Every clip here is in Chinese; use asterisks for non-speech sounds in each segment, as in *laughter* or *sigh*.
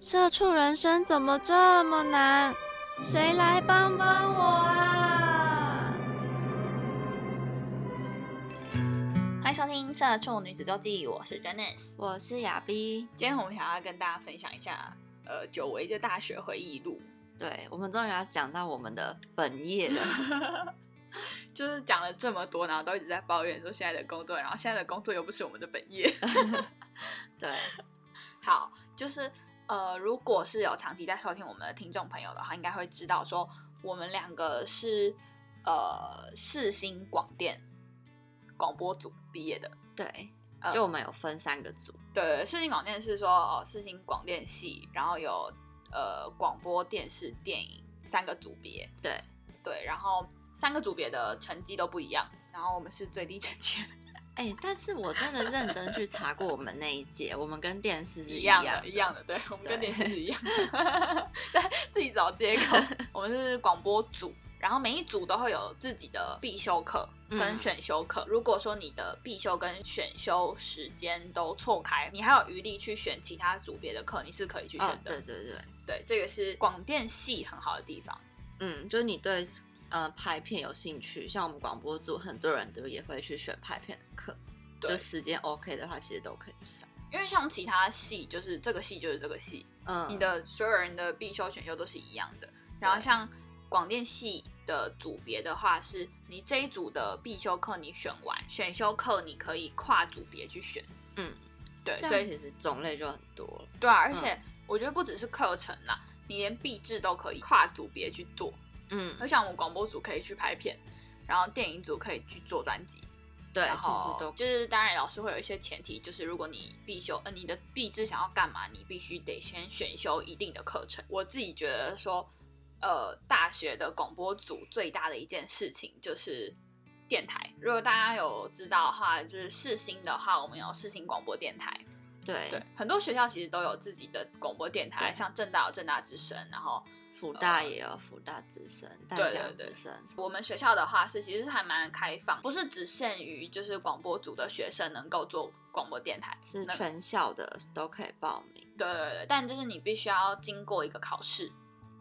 社畜人生怎么这么难？谁来帮帮我啊！欢迎收听《社畜女子周记》，我是 Janice，我是亚碧。今天我们想要跟大家分享一下，呃，久违的大学回忆录。对，我们终于要讲到我们的本业了。*laughs* 就是讲了这么多，然后都一直在抱怨说现在的工作，然后现在的工作又不是我们的本业。*laughs* 对，*laughs* 好，就是。呃，如果是有长期在收听我们的听众朋友的话，应该会知道说我们两个是呃世新广电广播组毕业的。对，就我们有分三个组。对，世新广电是说哦，世新广电系，然后有呃广播电视电影三个组别。对对，然后三个组别的成绩都不一样，然后我们是最低成绩的。哎，但是我真的认真去查过我们那一届，我们跟电视是一样的，一样的，对，我们跟电视是一样的，*laughs* *laughs* 自己找借口。我们是广播组，然后每一组都会有自己的必修课跟选修课。如果说你的必修跟选修时间都错开，你还有余力去选其他组别的课，你是可以去选的。对对对对，这个是广电系很好的地方。嗯，就是你对。呃，拍片有兴趣，像我们广播组，很多人都也会去选拍片的课。就时间 OK 的话，其实都可以上。因为像其他系，就是这个系就是这个系，嗯，你的所有人的必修选修都是一样的。然后像广电系的组别的话，是你这一组的必修课你选完，选修课你可以跨组别去选。嗯，对，所以其实种类就很多了。对啊，而且我觉得不只是课程啦，你连毕制都可以跨组别去做。嗯，就像我们广播组可以去拍片，然后电影组可以去做专辑，对，然后都就是当然老师会有一些前提，就是如果你必修，呃，你的必知想要干嘛，你必须得先选修一定的课程。我自己觉得说，呃，大学的广播组最大的一件事情就是电台。如果大家有知道的话，就是世新的话，我们有世新广播电台，对对，很多学校其实都有自己的广播电台，像正大有正大之声，然后。福大也有福大之声，对对对。我们学校的话是，其实还蛮开放，不是只限于就是广播组的学生能够做广播电台，是全校的都可以报名。对对对，但就是你必须要经过一个考试。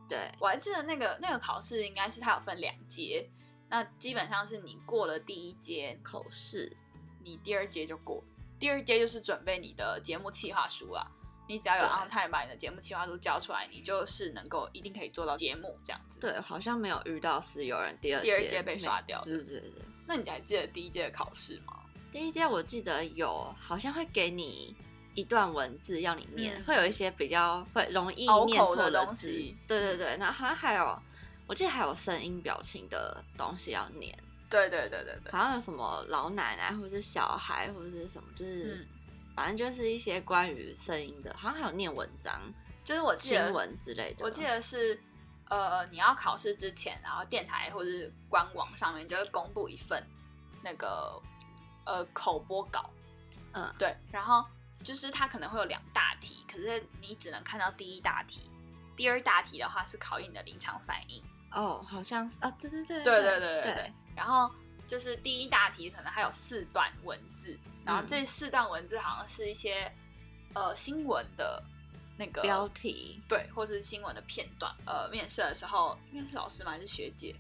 对，我还记得那个那个考试应该是它有分两阶，那基本上是你过了第一阶口试，你第二阶就过，第二阶就是准备你的节目企划书啊。你只要有 on time 把你的节目企划书交出来，你就是能够一定可以做到节目这样子。对，好像没有遇到是有人第二第二届被刷掉。对对对。那你还记得第一届的考试吗？第一届我记得有，好像会给你一段文字要你念，会有一些比较会容易念错的东西。对对对，那好像还有，我记得还有声音表情的东西要念。对对对对对。好像有什么老奶奶或者是小孩或者是什么，就是。反正就是一些关于声音的，好像还有念文章，就是我新闻之类的。我记得是，呃，你要考试之前，然后电台或者是官网上面就会公布一份那个呃口播稿，嗯，对，然后就是它可能会有两大题，可是你只能看到第一大题，第二大题的话是考验你的临场反应。哦，好像是啊，对对对，对对对对对，然后。就是第一大题可能还有四段文字，然后这四段文字好像是一些呃新闻的那个标题，对，或是新闻的片段。呃，面试的时候，应该是老师嘛？还是学姐？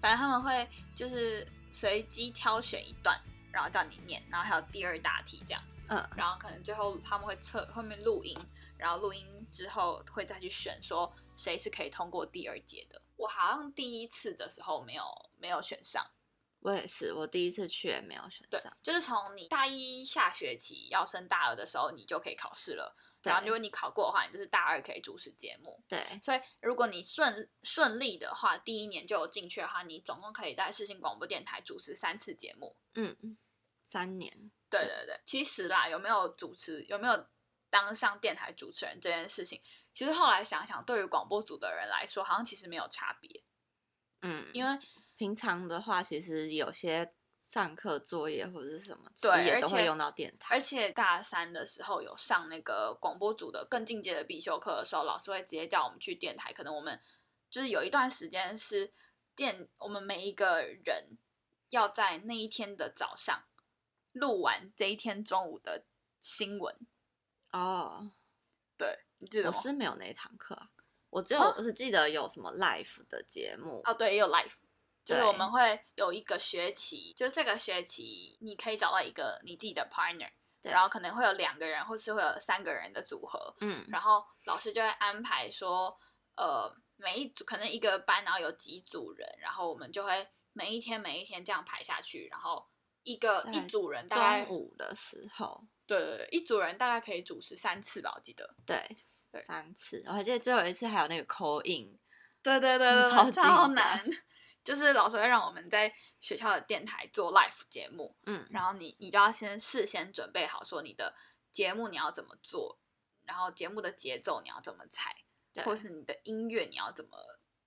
反正他们会就是随机挑选一段，然后叫你念，然后还有第二大题这样。嗯，然后可能最后他们会测后面录音，然后录音之后会再去选说谁是可以通过第二节的。我好像第一次的时候没有没有选上。我也是，我第一次去也没有选上。就是从你大一下学期要升大二的时候，你就可以考试了。然后如果你考过的话，你就是大二可以主持节目。对，所以如果你顺顺利的话，第一年就有进去的话，你总共可以在世新广播电台主持三次节目。嗯嗯，三年。对对对，其实啦，有没有主持，有没有当上电台主持人这件事情，其实后来想想，对于广播组的人来说，好像其实没有差别，嗯，因为平常的话，其实有些上课作业或者是什么，其对实也都会用到电台。而且大三的时候有上那个广播组的更进阶的必修课的时候，老师会直接叫我们去电台。可能我们就是有一段时间是电，我们每一个人要在那一天的早上录完这一天中午的新闻。哦，对，你记得吗？我是没有那一堂课啊，我只有啊我只记得有什么 live 的节目。哦，对，也有 live，就是我们会有一个学期，就是这个学期你可以找到一个你自己的 partner，然后可能会有两个人，或是会有三个人的组合，嗯，然后老师就会安排说，呃，每一组可能一个班，然后有几组人，然后我们就会每一天每一天这样排下去，然后一个一组人大概中午的时候，对对对，一组人大概可以主持三次吧，我记得。对，对三次。我还记得最后一次还有那个 call in，对对对对，超超难。就是老师会让我们在学校的电台做 live 节目，嗯，然后你你就要先事先准备好，说你的节目你要怎么做，然后节目的节奏你要怎么踩，对，或是你的音乐你要怎么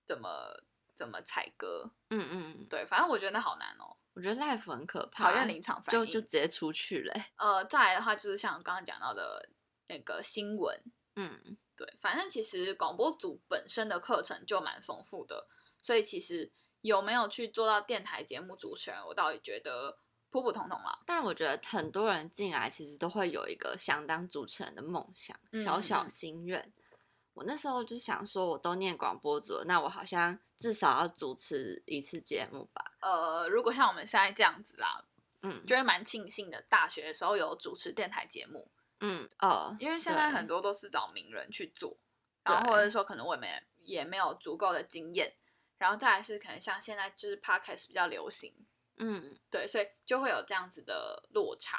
怎么怎么采歌，嗯嗯，嗯对，反正我觉得那好难哦，我觉得 live 很可怕，讨厌临场反应。就就直接出去嘞欸。呃，再来的话就是像我刚刚讲到的那个新闻，嗯，对，反正其实广播组本身的课程就蛮丰富的，所以其实有没有去做到电台节目主持人，我倒也觉得普普通通啦。但我觉得很多人进来其实都会有一个想当主持人的梦想，嗯小小嗯心愿。我那时候就想说，我都念广播组了，那我好像至少要主持一次节目吧。呃，如果像我们现在这样子啦，嗯就会蛮庆幸的。大学的时候有主持电台节目，嗯哦，因为现在很多都是找名人去做，然后或者说可能我们也没有足够的经验，然后再来是可能像现在就是 podcast 比较流行，嗯对，所以就会有这样子的落差。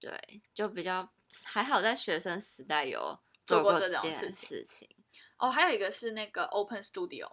对，就比较还好，在学生时代有做过这种事情事情。哦，还有一个是那个 Open Studio，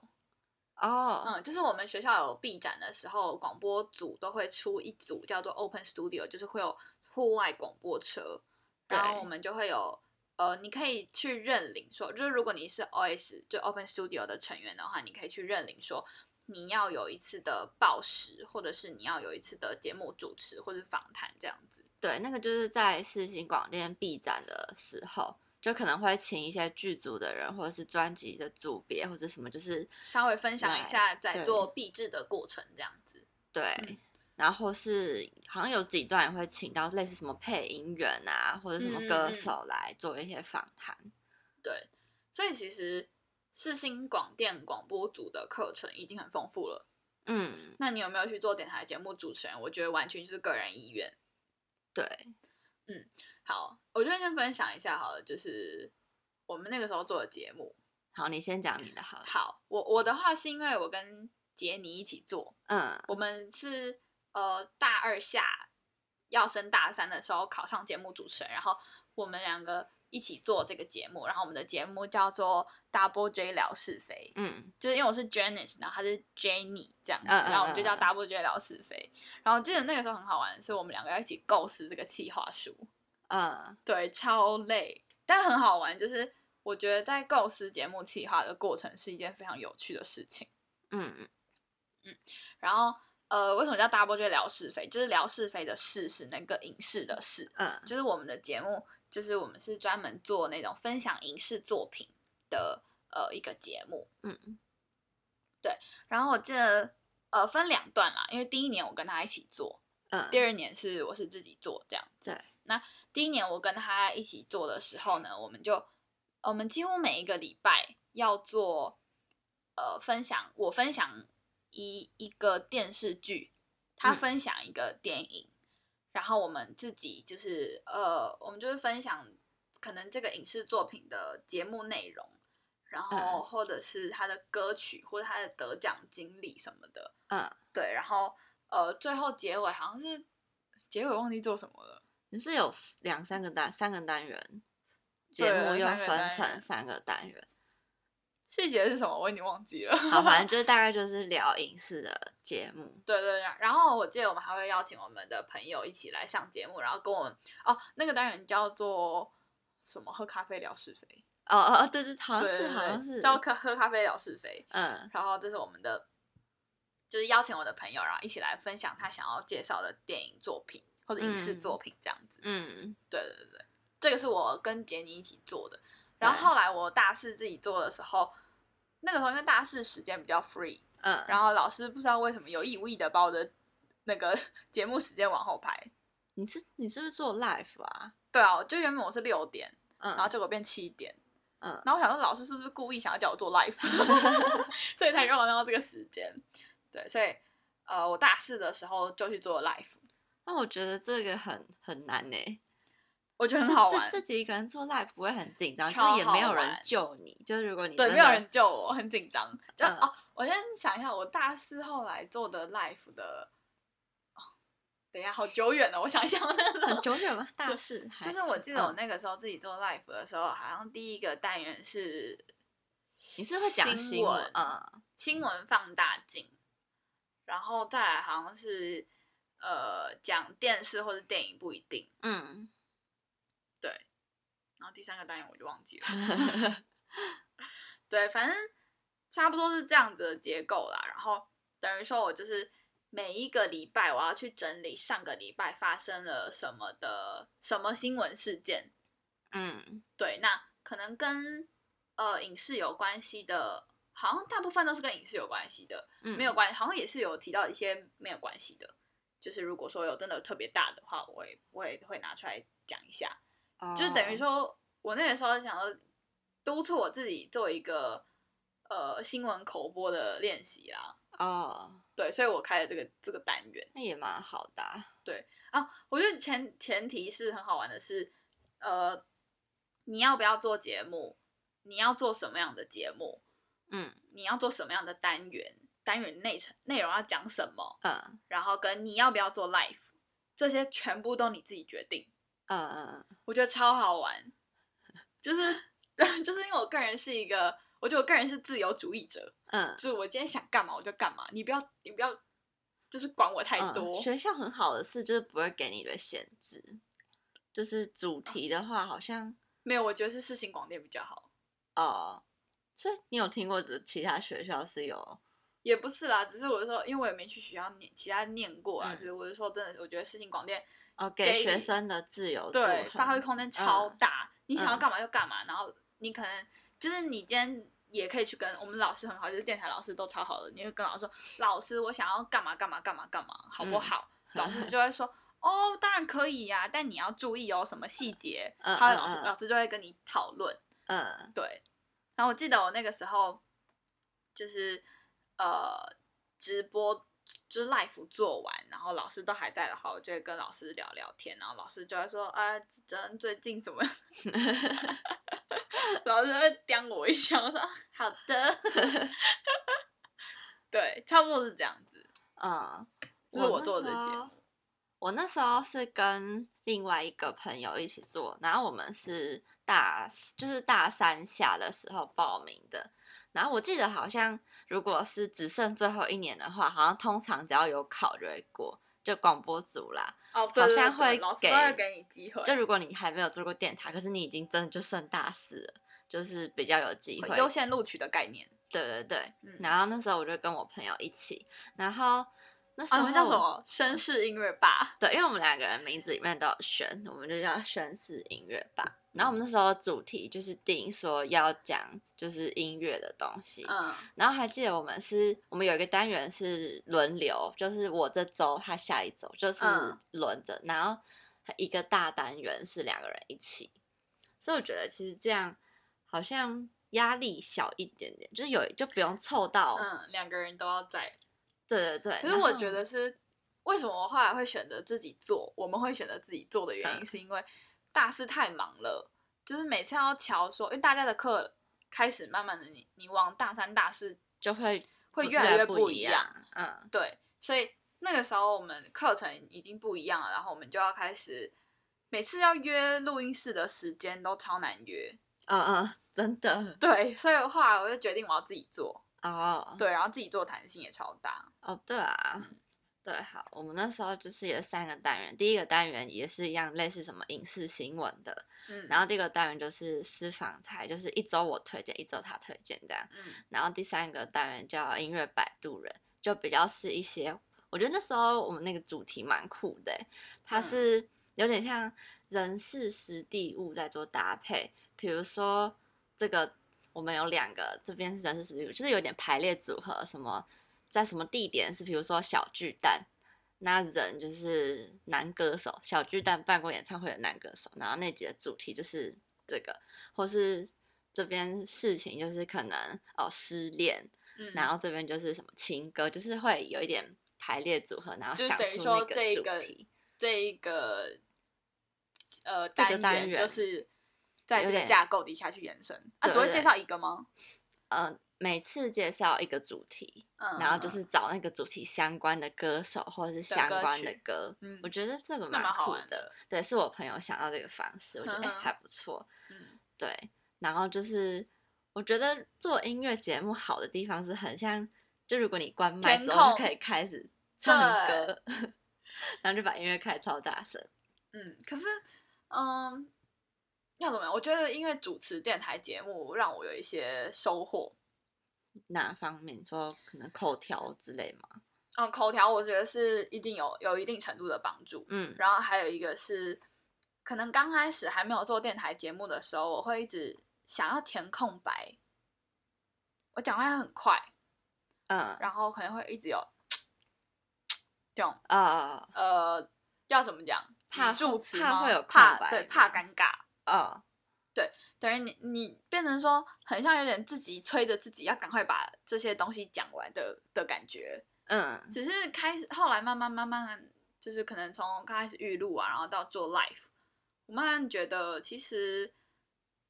哦，嗯，就是我们学校有闭展的时候，广播组都会出一组叫做 Open Studio，就是会有户外广播车，然后我们就会有呃，你可以去认领说，就是如果你是 OS 就 Open Studio 的成员的话，你可以去认领说你要有一次的报时，或者是你要有一次的节目主持或者访谈这样子。对，那个就是在四新广电闭展的时候，就可能会请一些剧组的人，或者是专辑的组别，或者什么，就是稍微分享一下在做闭制的过程这样子。对，嗯然后是好像有几段也会请到类似什么配音员啊，或者什么歌嗯手来做一些访谈。对，所以其实世新广电广播组的课程已经很丰富了。嗯，那你有没有去做电台节目主持人？我觉得完全就是个人意愿。对，嗯好，我就先分享一下好了，就是我们那个时候做的节目。好，你先讲你的好了。好，我我的话是因为我跟杰尼一起做，嗯我们是呃大二下要升大三的时候考上节目主持人，然后我们两个一起做这个节目，然后我们的节目叫做 Double J 聊是非，嗯就是因为我是 Janice，然后他是 Jenny 这样子，嗯嗯然后我们就叫 Double J 聊是非。然后记得那个时候很好玩的是，我们两个要一起构思这个企划书，嗯对，超累，但很好玩。就是我觉得在构思节目企划的过程是一件非常有趣的事情。嗯嗯然后呃，为什么叫 Double J 聊是非？就是聊是非的事是那个影视的事，嗯就是我们的节目，就是我们是专门做那种分享影视作品的呃一个节目。嗯对然后我记得呃分两段啦，因为第一年我跟他一起做，嗯，第二年是我是自己做这样。对，第一年我跟他一起做的时候呢，我们就我们几乎每一个礼拜要做呃分享，我分享一一个电视剧，他嗯分享一个电影，然后我们自己就是呃，我们就是分享可能这个影视作品的节目内容。然后嗯或者是他的歌曲或者他的得奖经历什么的，嗯，对，然后呃，最后结尾好像是结尾忘记做什么了。你是有两三个单三个单元，节目又分成三个单元。细节是什么我已经忘记了。好，反正 *laughs* 就是大概就是聊影视的节目。对对对，然后我记得我们还会邀请我们的朋友一起来上节目，然后跟我们哦，那个单元叫做什么喝咖啡聊是非，哦哦哦，对对，好像是对对对好像是，叫喝喝咖啡聊是非。嗯然后这是我们的，就是邀请我的朋友，然后一起来分享他想要介绍的电影作品或者影视嗯作品这样子。嗯对对对，这个是我跟杰尼一起做的。然后后来我大四自己做的时候，那个时候因为大四时间比较 free，嗯，然后老师不知道为什么有意无意的把我的那个 *laughs* 节目时间往后排。你是你是不是做 live 啊？对啊，就原本我是六点，嗯，然后结果变七点，嗯然后我想说老师是不是故意想要叫我做 live，*laughs* 所以才让我弄到这个时间。对，所以呃，我大四的时候就去做 live，那我觉得这个很很难呢，我觉得很好玩。自自己一个人做 live 不会很紧张，就超是也没有人救你，就是如果你对，没有人救我，很紧张。就、嗯哦，我先想一下，我大四后来做的 live 的，哦，等一下，好久远了，我想一下，我那个很久远吗？大四还就是我记得我嗯那个时候自己做 life 的时候，好像第一个单元是你是会讲新闻，嗯新闻放大镜，然后再来好像是呃讲电视或者电影不一定，嗯，对，然后第三个单元我就忘记了，*laughs* 对，反正差不多是这样子的结构啦。然后等于说我就是每一个礼拜我要去整理上个礼拜发生了什么的什么新闻事件，嗯对，那可能跟呃影视有关系的，好像大部分都是跟影视有关系的，嗯，没有关系，好像也是有提到一些没有关系的。就是如果说有真的特别大的话，我也我也会拿出来讲一下。就等于哦，说，我那个时候想要，督促我自己做一个呃新闻口播的练习啦。哦，对，所以我开了这个这个单元那也蛮好的啊，啊。我觉得前前提是很好玩的是，呃，你要不要做节目？你要做什么样的节目？嗯你要做什么样的单元？单元内程内容要讲什么？嗯然后跟你要不要做 life，这些全部都你自己决定。嗯嗯我觉得超好玩，就是 *laughs* 就是因为我个人是一个，我觉得我个人是自由主义者，嗯。就是我今天想干嘛我就干嘛，你不要你不要就是管我太嗯，多。学校很好的是就是不会给你的限制，就是主题的话好像没有，我觉得是世新广电比较好，哦，所以你有听过的其他学校是有也不是啦，只是我是说，因为我也没去学校念其他念过啊，嗯所以我是说真的，我觉得世新广电哦给给学生的自由度对发挥空间超嗯大，你想要嗯干嘛就干嘛，然后你可能就是你今天也可以去跟我们老师很好，就是电台老师都超好的，你会跟老师说，老师我想要干嘛干嘛干嘛干嘛，好不嗯好？*laughs* *laughs* 老师就会说，哦，当然可以呀、但你要注意哦，什么细节，他的老师嗯老师就会跟你讨论，嗯对。然后我记得我那个时候就是呃直播。就是 live 做完，然后老师都还在的话，我就会跟老师聊聊天，然后老师就会说：“啊，真最近怎么样？” *laughs* 老师会刁我一下，我说啊好的，*laughs* 对，差不多是这样子。嗯，我做的节目。我那时候是跟另外一个朋友一起做，然后我们是大就是大三下的时候报名的。然后我记得好像如果是只剩最后一年的话，好像通常只要有考就会过，就广播组啦。哦，对好像会都会给你机会，就如果你还没有做过电台，可是你已经真的就剩大四了，就是比较有机会。优先录取的概念。对对对，嗯然后那时候我就跟我朋友一起，然后那时啊，候、你们叫什么？绅士音乐吧。对，因为我们两个人名字里面都有轩，我们就叫绅士音乐吧。然后我们那时候主题就是定说要讲就是音乐的东西，嗯然后还记得我们是我们有一个单元是轮流，就是我这周他下一周就是嗯轮着，然后一个大单元是两个人一起，所以我觉得其实这样好像压力小一点点，就是有就不用凑到，嗯，两个人都要在。对对对。可是我觉得是为什么我后来会选择自己做？我们会选择自己做的原因，嗯是因为大四太忙了，就是每次要瞧说，因为大家的课开始慢慢的你你往大三大四就会会越来越不一样，嗯。对，所以那个时候我们课程已经不一样了，然后我们就要开始每次要约录音室的时间都超难约，嗯嗯，真的。对，所以后来我就决定我要自己做，哦，对，然后自己做弹性也超大，哦对啊，对，好，我们那时候就是有三个单元，第一个单元也是一样，类似什么影视新闻的，嗯，然后第二个单元就是私房菜，就是一周我推荐，一周他推荐这样，嗯。然后第三个单元叫音乐摆渡人，就比较是一些，我觉得那时候我们那个主题蛮酷的欸，它嗯。是有点像人事实地物在做搭配，比如说这个我们有两个，这边是人事实地物，就是有点排列组合，什么在什么地点是，比如说小巨蛋。那人就是男歌手，小巨蛋办过演唱会的男歌手，然后那集的主题就是这个，或是这边事情就是可能哦失恋，嗯，然后这边就是什么情歌，就是会有一点排列组合，然后想出那个主题。这一个呃这个单元元就是在这个架构底下去延伸啊，只会介绍一个吗？呃，每次介绍一个主题，嗯，然后就是找那个主题相关的歌手或者是相关的曲歌，嗯我觉得这个蛮酷玩的对，是我朋友想到这个方式，我觉得哎、还不错。嗯对，然后就是我觉得做音乐节目好的地方是很像，就如果你关麦之后就可以开始唱歌，然后就把音乐开超大声。嗯，可是嗯，要怎么样？我觉得因为主持电台节目让我有一些收获。哪方面说可能口条之类吗？嗯，口条我觉得是一定有有一定程度的帮助。嗯然后还有一个是，可能刚开始还没有做电台节目的时候，我会一直想要填空白，我讲话很快，嗯然后可能会一直有这种呃呃，要怎么讲？怕语助词吗怕会有怕空白对，怕尴尬。呃等于你你变成说，很像有点自己催着自己要赶快把这些东西讲完的的感觉。嗯只是开始后来慢慢慢慢，就是可能从刚开始预录啊，然后到做 live，我慢慢觉得其实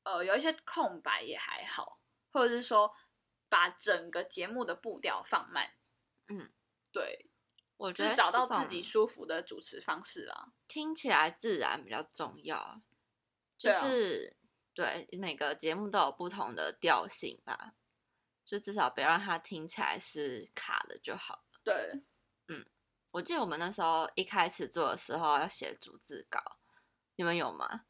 呃有一些空白也还好，或者是说把整个节目的步调放慢。嗯，对，我觉得找到自己舒服的主持方式啦。听起来自然比较重要，就是对每个节目都有不同的调性吧，就至少别让它听起来是卡的就好了。对，嗯我记得我们那时候一开始做的时候要写逐字稿，你们有吗？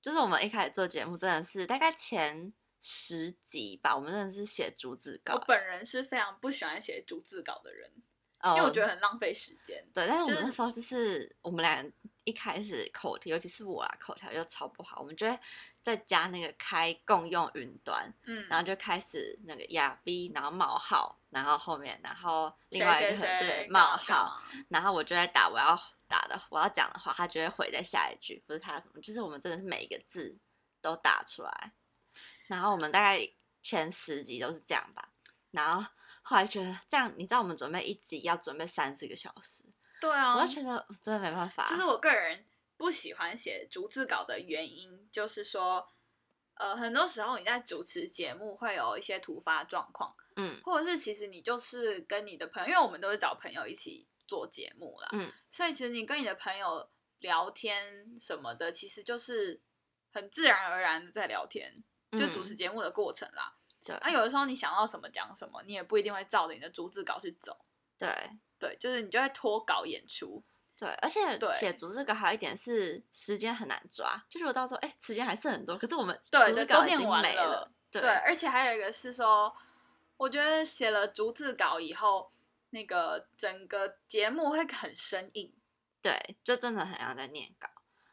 就是我们一开始做节目，真的是大概前十集吧，我们真的是写逐字稿我，本人是非常不喜欢写逐字稿的人，因因为我觉得很浪费时间。对，但是我们那时候就是我们俩一开始口条，尤其是我啊，口条又超不好，我们就会再加那个开共用云端，嗯，然后就开始那个亚 B，然后冒号，然后后面，然后另外一个对冒号，然后我就在打我要打的我要讲的话，他就会回在下一句，不是他什么，就是我们真的是每一个字都打出来，然后我们大概前十集都是这样吧，然后后来觉得这样，你知道我们准备一集要准备三四个小时，对啊，我就觉得我真的没办法，就是我个人不喜欢写逐字稿的原因，就是说，呃，很多时候你在主持节目会有一些突发状况，嗯。或者是其实你就是跟你的朋友，因为我们都是找朋友一起做节目啦，嗯。所以其实你跟你的朋友聊天什么的，其实就是很自然而然的在聊天，就主持嗯。节目的过程啦。对。啊，有的时候你想到什么讲什么，你也不一定会照着你的逐字稿去走，对对，就是你就会脱稿演出。对，而且对写逐字稿还有一点是时间很难抓，就是我到时候哎时间还剩很多，可是我们对都念稿已经没完了对对，而且还有一个是说，我觉得写了逐字稿以后，那个整个节目会很生硬。对，就真的很像在念稿。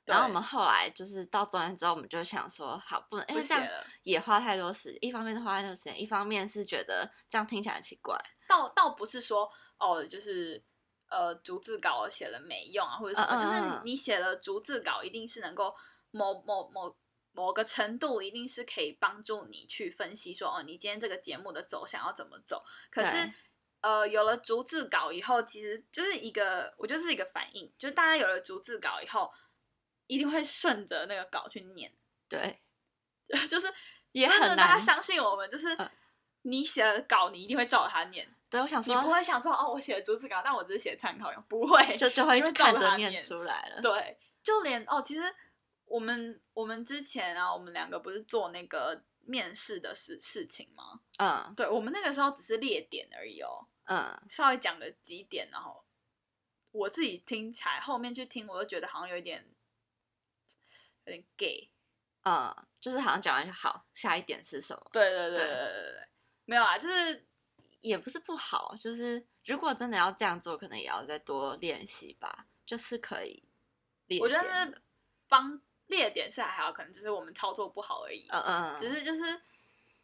对然后我们后来就是到中间之后，我们就想说，好，不能因不为这样也花太多时，一方面是花太多时间，一方面是觉得这样听起来很奇怪。倒倒不是说哦，就是呃逐字稿写了没用啊，或者什么，嗯嗯就是嗯你写了逐字稿，一定是能够某某某某个程度，一定是可以帮助你去分析说哦，你今天这个节目的走向要怎么走。可是呃，有了逐字稿以后，其实就是一个，我觉得是一个反应，就是大家有了逐字稿以后，一定会顺着那个稿去念。对，*laughs* 就是也很难大家相信我们，就是嗯你写了稿，你一定会照着它念，对，我想说，你不会想说哦，我写了逐字稿，但我只是写参考用，不会，就就会照看着念出来了。对，就连哦，其实我们我们之前啊，我们两个不是做那个面试的事事情吗？嗯对，我们那个时候只是列点而已哦，嗯，稍微讲个几点，然后我自己听起来，后面去听，我就觉得好像有一点对 gay 呃，就是好像讲完就好，下一点是什么？对对对对对对，没有啊，就是也不是不好，就是如果真的要这样做，可能也要再多练习吧，就是可以。我觉得是帮列点是还好，可能只是我们操作不好而已。嗯嗯。只是就是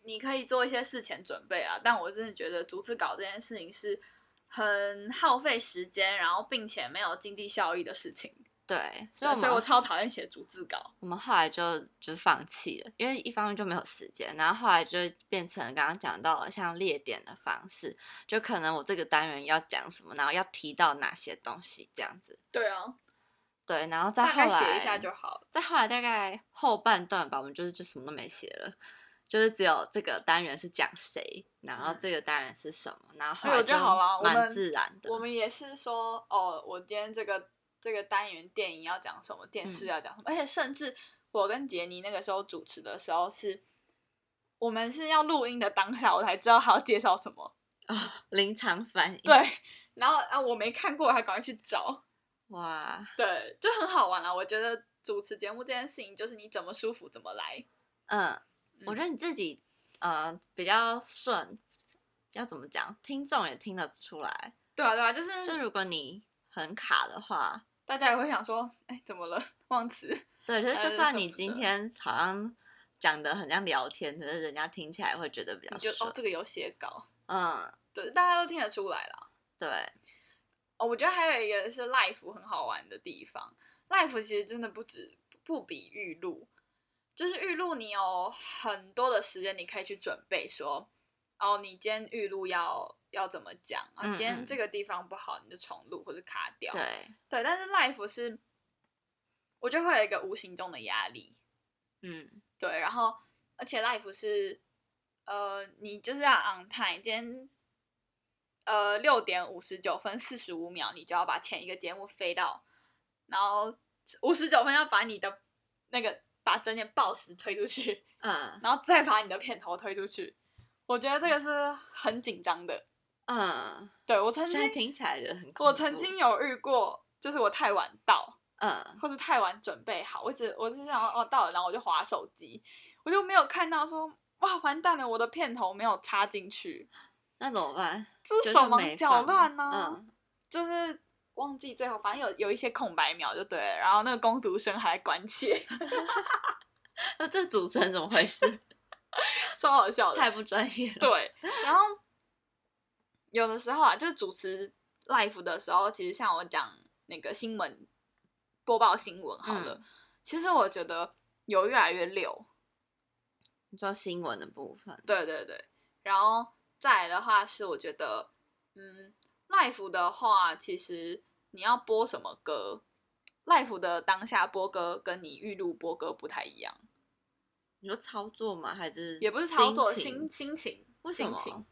你可以做一些事前准备啊，但我真的觉得竹子稿这件事情是很耗费时间，然后并且没有经济效益的事情。对，所以所以我超讨厌写逐字稿。我们后来就就是放弃了，因为一方面就没有时间，然后后来就变成刚刚讲到了像列点的方式，就可能我这个单元要讲什么，然后要提到哪些东西这样子。对啊，对，然后再后来写一下就好了。再后来大概后半段吧，我们就是就什么都没写了，就是只有这个单元是讲谁，然后这个单元是什么，然后后哎我来觉得好了，我蛮们自然的。我们也是说，哦，我今天这个这个单元电影要讲什么，电视嗯要讲什么，而且甚至我跟杰尼那个时候主持的时候是，我们是要录音的当下，我才知道他要介绍什么啊。临场反应，对，然后啊，我没看过，还赶快去找。哇，对，就很好玩啊！我觉得主持节目这件事情，就是你怎么舒服怎么来。嗯，我觉得你自己呃比较顺，要怎么讲，听众也听得出来。对啊，对啊，就是就如果你很卡的话，大家也会想说，哎，怎么了？忘词。对，就是就算你今天好像讲的很像聊天，可是人家听起来会觉得比较就哦，。这个有写稿，嗯，对，大家都听得出来啦。对，哦，我觉得还有一个是 life 很好玩的地方，life 其实真的不止不比预录，就是预录你有很多的时间，你可以去准备说，哦，你今天预录要要怎么讲啊？嗯今天嗯这个地方不好，你就重录或者卡掉。对，对，但是 life 是，我觉得会有一个无形中的压力，嗯，对，然后而且 life 是，呃，你就是要 on time，今天，呃，六点五十九分四十五秒，你就要把前一个节目飞到，然后五十九分要把你的那个把整点报时推出去，嗯然后再把你的片头推出去。我觉得这个是很紧张的。嗯，对我曾经，听起来觉得很我曾经有遇过，就是我太晚到，嗯或是太晚准备好，我只我只想说哦到了，然后我就划手机，我就没有看到说哇完蛋了，我的片头没有插进去，那怎么办？就是手忙脚乱呢、嗯，就是忘记最后反正有有一些空白秒就对了，然后那个工读生还关切，*laughs* 那这主持人怎么回事？*laughs* *laughs* 超好笑的。太不专业了。对，*laughs* 然后有的时候啊，就是主持 life 的时候，其实像我讲那个新闻播报新闻好了，嗯其实我觉得有越来越溜。你说新闻的部分，对对对，然后再来的话是我觉得，嗯 life 的话，其实你要播什么歌 life 的当下播歌跟你预录播歌不太一样，你说操作吗？还是也不是操作，心心情为什么心情，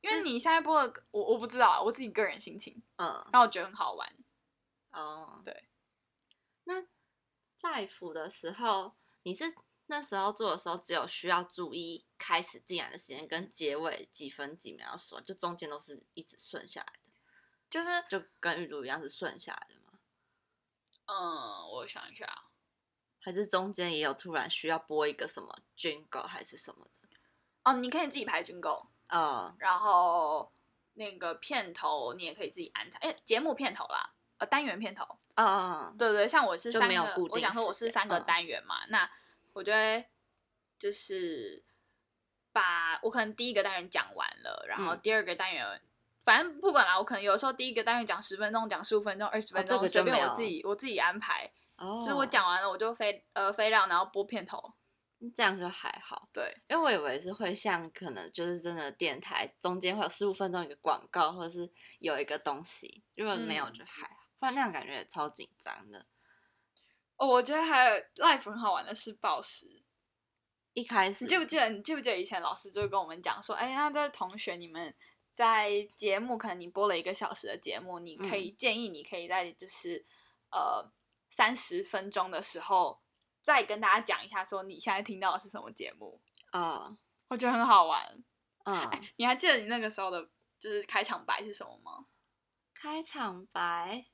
因为你现在播的，我我不知道啊，我自己个人心情，嗯让我觉得很好玩。哦，对。那 live 的时候，你是那时候做的时候，只有需要注意开始进来的时间跟结尾几分几秒的时候，就中间都是一直顺下来的，就是，就跟预录一样是顺下来的吗？嗯，我想一下，还是中间也有突然需要播一个什么 jingle 还是什么的？哦，你可以自己排军购，呃，然后那个片头你也可以自己安排，哎，节目片头啦，呃，单元片头，嗯嗯，对对，像我是三个，我想说我是三个嗯单元嘛，那我觉得就是把我可能第一个单元讲完了，然后嗯第二个单元。反正不管啦，我可能有时候第一个单元讲十分钟，讲十五分钟、二十分钟，哦这个随便我自己我自己安排。哦，就是我讲完了，我就飞呃飞到，然后播片头。这样就还好。对，因为我以为是会像可能就是真的电台中间会有十五分钟一个广告，或者是有一个东西，如果没有嗯就还好，不然那样感觉也超紧张的。哦，我觉得还有 life 很好玩的是报时。一开始你记不记得？你记不记得以前老师就会跟我们讲说，哎，那这同学你们在节目，可能你播了一个小时的节目，你可以建议你可以在就是呃三十分钟的时候再跟大家讲一下，说你现在听到的是什么节目。啊，我觉得很好玩。嗯，你还记得你那个时候的就是开场白是什么吗？开场白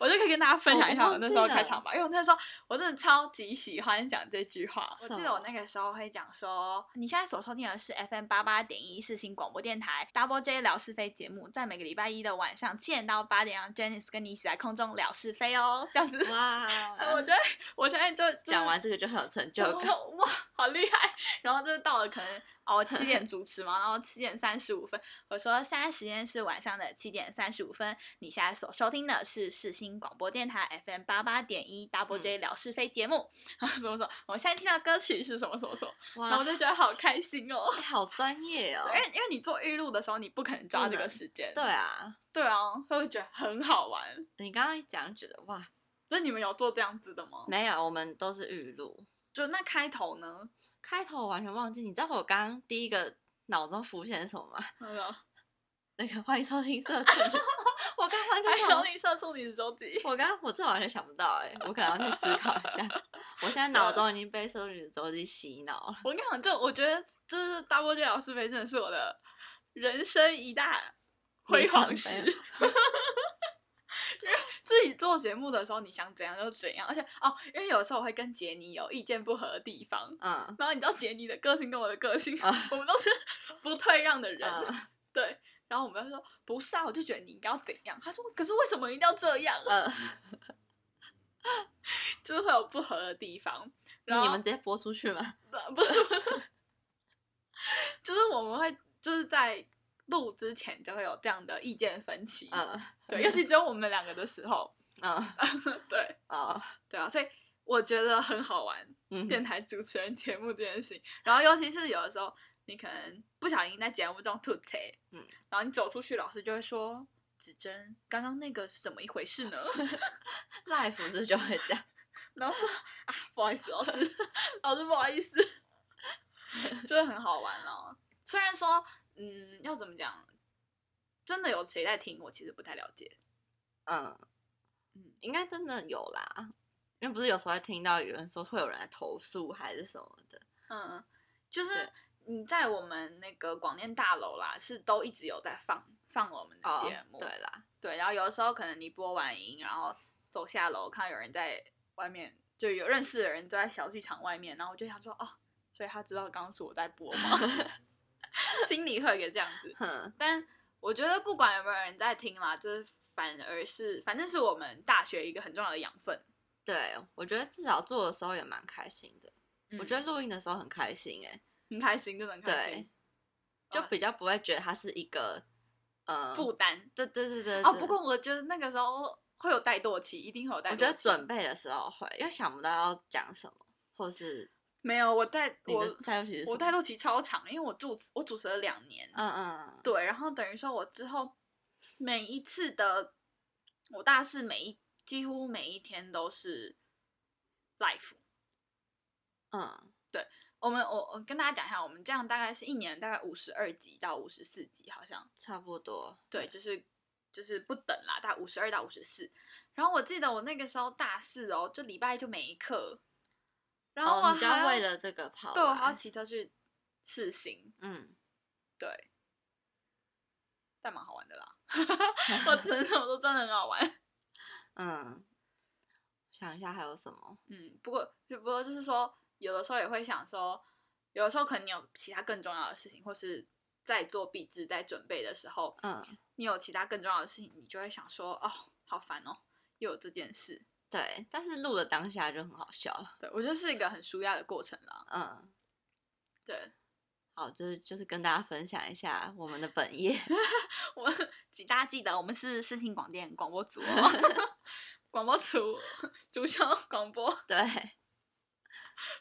我就可以跟大家分享一下我那时候开场白，因为我那时候我真的超级喜欢讲这句话。我记得我那个时候会讲说，你现在所收听的是 FM 八八点一世新广播电台 Double J 聊是非节目，在每个礼拜一的晚上七点到八点，让 Janice 跟你一起在空中聊是非哦，这样子。哇，*laughs* 我觉得我现在就就是讲完这个就很有成就感。哇哇，好厉害！然后就是到了可能哦七点主持嘛，然后七点三十五分，我说现在时间是晚上的七点三十五分，你现在所收听的是世新广播电台 FM 八八点一 Double J 聊是非节目，然后什么什么，我现在听到歌曲是什么什么什么，然后我，就觉得好开心哦。哎好专业哦，因。为因为你做预录的时候，你不可能抓这个时间，对啊，对啊，所以我觉得很好玩。你刚刚一讲，觉得哇，就你们有做这样子的吗？没有，我们都是预录。就那开头呢？开头我完全忘记，你知道我刚刚第一个脑中浮现是什么吗？那个，*laughs* 那个欢迎收听社畜，*laughs* 我刚完全哎，想小李射出你的周记。我刚我这完全想不到哎、我可能要去思考一下。*laughs* 我现在脑中已经被《收女的周记》洗脑了。我跟你讲，就我觉得就是 Double J 老师杯真的是我的人生一大辉煌史。节目的时候，你想怎样就怎样，而且哦，因为有时候我会跟杰尼有意见不合的地方，嗯然后你知道杰尼的个性跟我的个性，啊我们都是不退让的人，嗯 *laughs* 对。然后我们就说不是啊，我就觉得你应该要怎样。他说，可是为什么一定要这样？嗯，*laughs* 就是会有不合的地方。然后你们直接播出去吗？不是，不是 *laughs* 就是我们会就是在录之前就会有这样的意见分歧，嗯对，尤其只有我们两个的时候，嗯 *laughs* 对啊对啊，所以我觉得很好玩，嗯电台主持人节目这件事情。然后尤其是有的时候，你可能不小心在节目中吐槽，嗯然后你走出去，老师就会说：“子珍，刚刚那个是怎么一回事呢？*laughs* ”，life 就会这样。*laughs* 然后说啊，不好意思，老师，老师不好意思，就是很好玩哦。虽然说，嗯，要怎么讲，真的有谁在听，我其实不太了解。嗯嗯应该真的有啦，因为不是有时候会听到有人说会有人来投诉还是什么的。嗯，就是你在我们那个广电大楼啦，是都一直有在放放我们的哦节目。对啦，对，然后有的时候可能你播完音，然后走下楼，看到有人在外面，就有认识的人都在小剧场外面，然后我就想说，哦，所以他知道刚刚是我在播吗？*laughs* 心里会有这样子。嗯，但我觉得不管有没有人在听啦，这反而是反正是我们大学一个很重要的养分。对，我觉得至少做的时候也蛮开心的。我觉得得录音的时候很开心哎、很开心，真的很开心对。，就比较不会觉得它是一个呃负担对对对对哦。不过我觉得那个时候会有怠惰期，一定会有怠惰期。我觉得准备的时候会，因为想不到要讲什么，或是没有我在我的态度其实是我怠惰期超长，因为我主持我主持了两年。嗯嗯对，然后等于说我之后每一次的我大四每一几乎每一天都是 life。嗯对我们我我跟大家讲一下，我们这样大概是一年大概五十二集到五十四集，好像差不多对，就是就是不等啦，大概五十二到五十四。然后我记得我那个时候大四哦，就礼拜一就没课，然后我还要为了这个跑，对我还要骑车去试行，嗯，对，但蛮好玩的啦。*laughs* 我只能这么说，真的很好玩。*laughs* 嗯，想一下还有什么？嗯，不过就不过就是说，有的时候也会想说，有的时候可能你有其他更重要的事情，或是在做壁纸在准备的时候，嗯，你有其他更重要的事情，你就会想说，哦，好烦哦，又有这件事。对，但是录的当下就很好笑，对我觉得是一个很舒压的过程啦。嗯，对好，就是就是跟大家分享一下我们的本业，*laughs* 我，请大家记得我们是世新广电广播组哦，*laughs* 广播组主修广播，对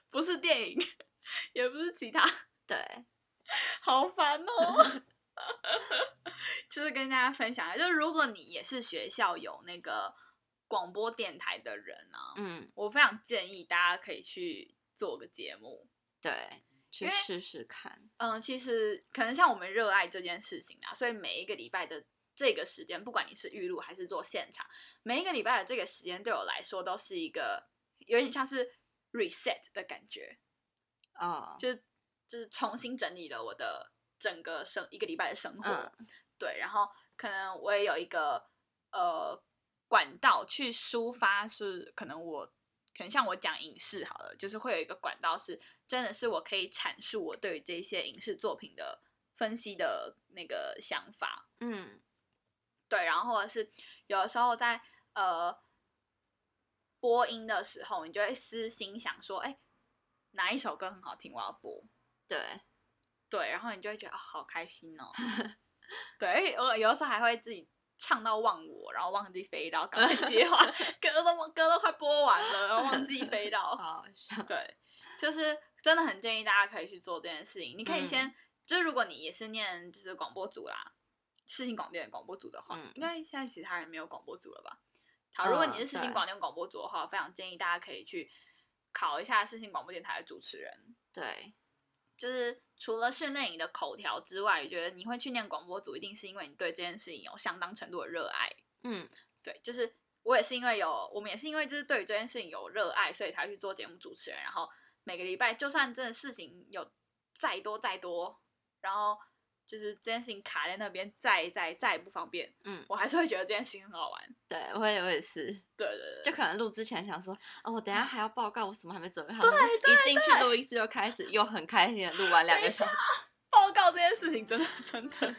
不是电影，也不是其他。对，好烦哦。*laughs* 就是跟大家分享一下，就是如果你也是学校有那个广播电台的人啊，嗯，我非常建议大家可以去做个节目。对，去试试看，嗯，其实可能像我们热爱这件事情啊，所以每一个礼拜的这个时间，不管你是预录还是做现场，每一个礼拜的这个时间对我来说都是一个有点像是 reset 的感觉。哦，就是就是重新整理了我的整个生一个礼拜的生活，嗯对，然后可能我也有一个呃管道去抒发，是可能我可能像我讲影视好了，就是会有一个管道是真的是我可以阐述我对于这些影视作品的分析的那个想法，嗯对，然后或者是有的时候在呃播音的时候，你就会私心想说，哎，哪一首歌很好听，我要播。对，对，然后你就会觉得、哦、好开心哦。*laughs* 对，我有的时候还会自己唱到忘我，然后忘记飞到，赶快接话，*laughs* 歌都歌都快播完了，然后忘记飞到。*laughs* 好。对，就是真的很建议大家可以去做这件事情。你可以嗯先，就是如果你也是念就是广播组啦，视听广电的广播组的话，嗯应该现在其他人没有广播组了吧？好，如果你是嗯对世新广电广播组的话，我非常建议大家可以去考一下视听广播电台的主持人。对，就是除了训练你的口条之外，我觉得你会去念广播组，一定是因为你对这件事情有相当程度的热爱。嗯对，就是我也是因为有，我们也是因为就是对于这件事情有热爱，所以才去做节目主持人。然后每个礼拜，就算真的事情有再多再多，然后就是这件事情卡在那边，再再再也不方便，嗯，我还是会觉得这件事情很好玩。对，我也我也是，对对对，就可能录之前想说，哦，我等下还要报告，我什么还没准备好，对一进去录音室就开始，又很开心的录完两个小时。*laughs* 报告这件事情真的真的，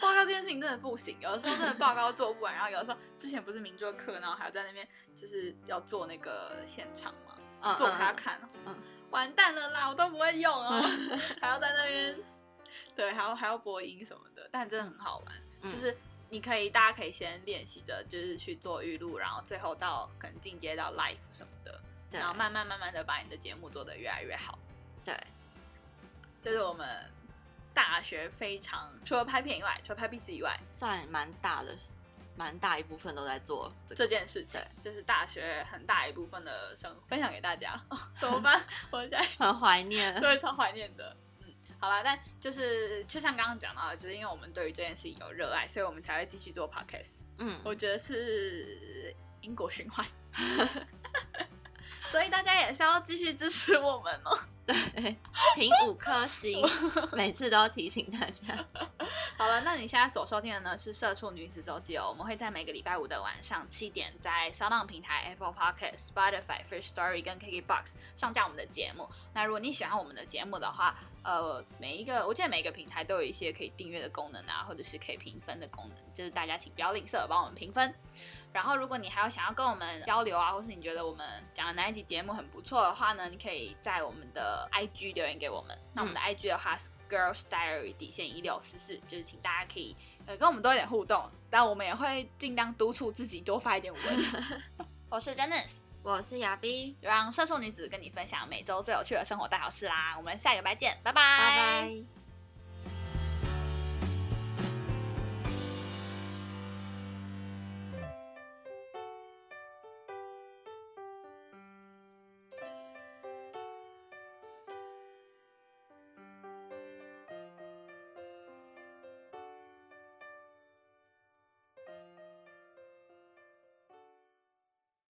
报告这件事情真的不行。有的时候真的报告做不完，然后有的时候之前不是名作课，然后还要在那边就是要做那个现场嘛，嗯做给他嗯看，嗯完蛋了啦，我都不会用哦，*laughs* 还要在那边，对，还要还要播音什么的，但真的很好玩，嗯就是。你可以，大家可以先练习着，就是去做预录，然后最后到可能进阶到 live 什么的，对然后慢慢慢慢的把你的节目做得越来越好。对，这是我们大学非常除了拍片以外，除了拍壁纸以外，算蛮大的，蛮大一部分都在做这这。件事情就是大学很大一部分的生活分享给大家。哦、*laughs* 怎么办？我现在很怀念。对超怀念的。嗯，好吧，但就是就像刚刚讲到的，就是因为我们对于这件事情有热爱，所以我们才会继续做 podcast。嗯，我觉得是因果循环。*laughs* 所以大家也是要继续支持我们哦。*laughs* 对，评五颗星，每次都提醒大家。*laughs* 好了，那你现在所收听的呢是《社畜女子周记》哦，我们会在每个礼拜五的晚上七点，在 s o u n 平台、Apple Podcast、Spotify、First Story 跟 KKBox 上架我们的节目。那如果你喜欢我们的节目的话，呃，每一个我记得每一个平台都有一些可以订阅的功能啊，或者是可以评分的功能，就是大家请不要吝啬帮我们评分。然后，如果你还有想要跟我们交流啊，或是你觉得我们讲的哪一集节目很不错的话呢，你可以在我们的 IG 留言给我们。那我们的 IG 的话是 Girls Diary 底线一六四四，就是请大家可以呃跟我们多一点互动，但我们也会尽量督促自己多发一点文。*laughs* 我是 Janice，我是亚碧，就让社畜女子跟你分享每周最有趣的生活大小事啦。我们下个礼拜见，拜拜拜。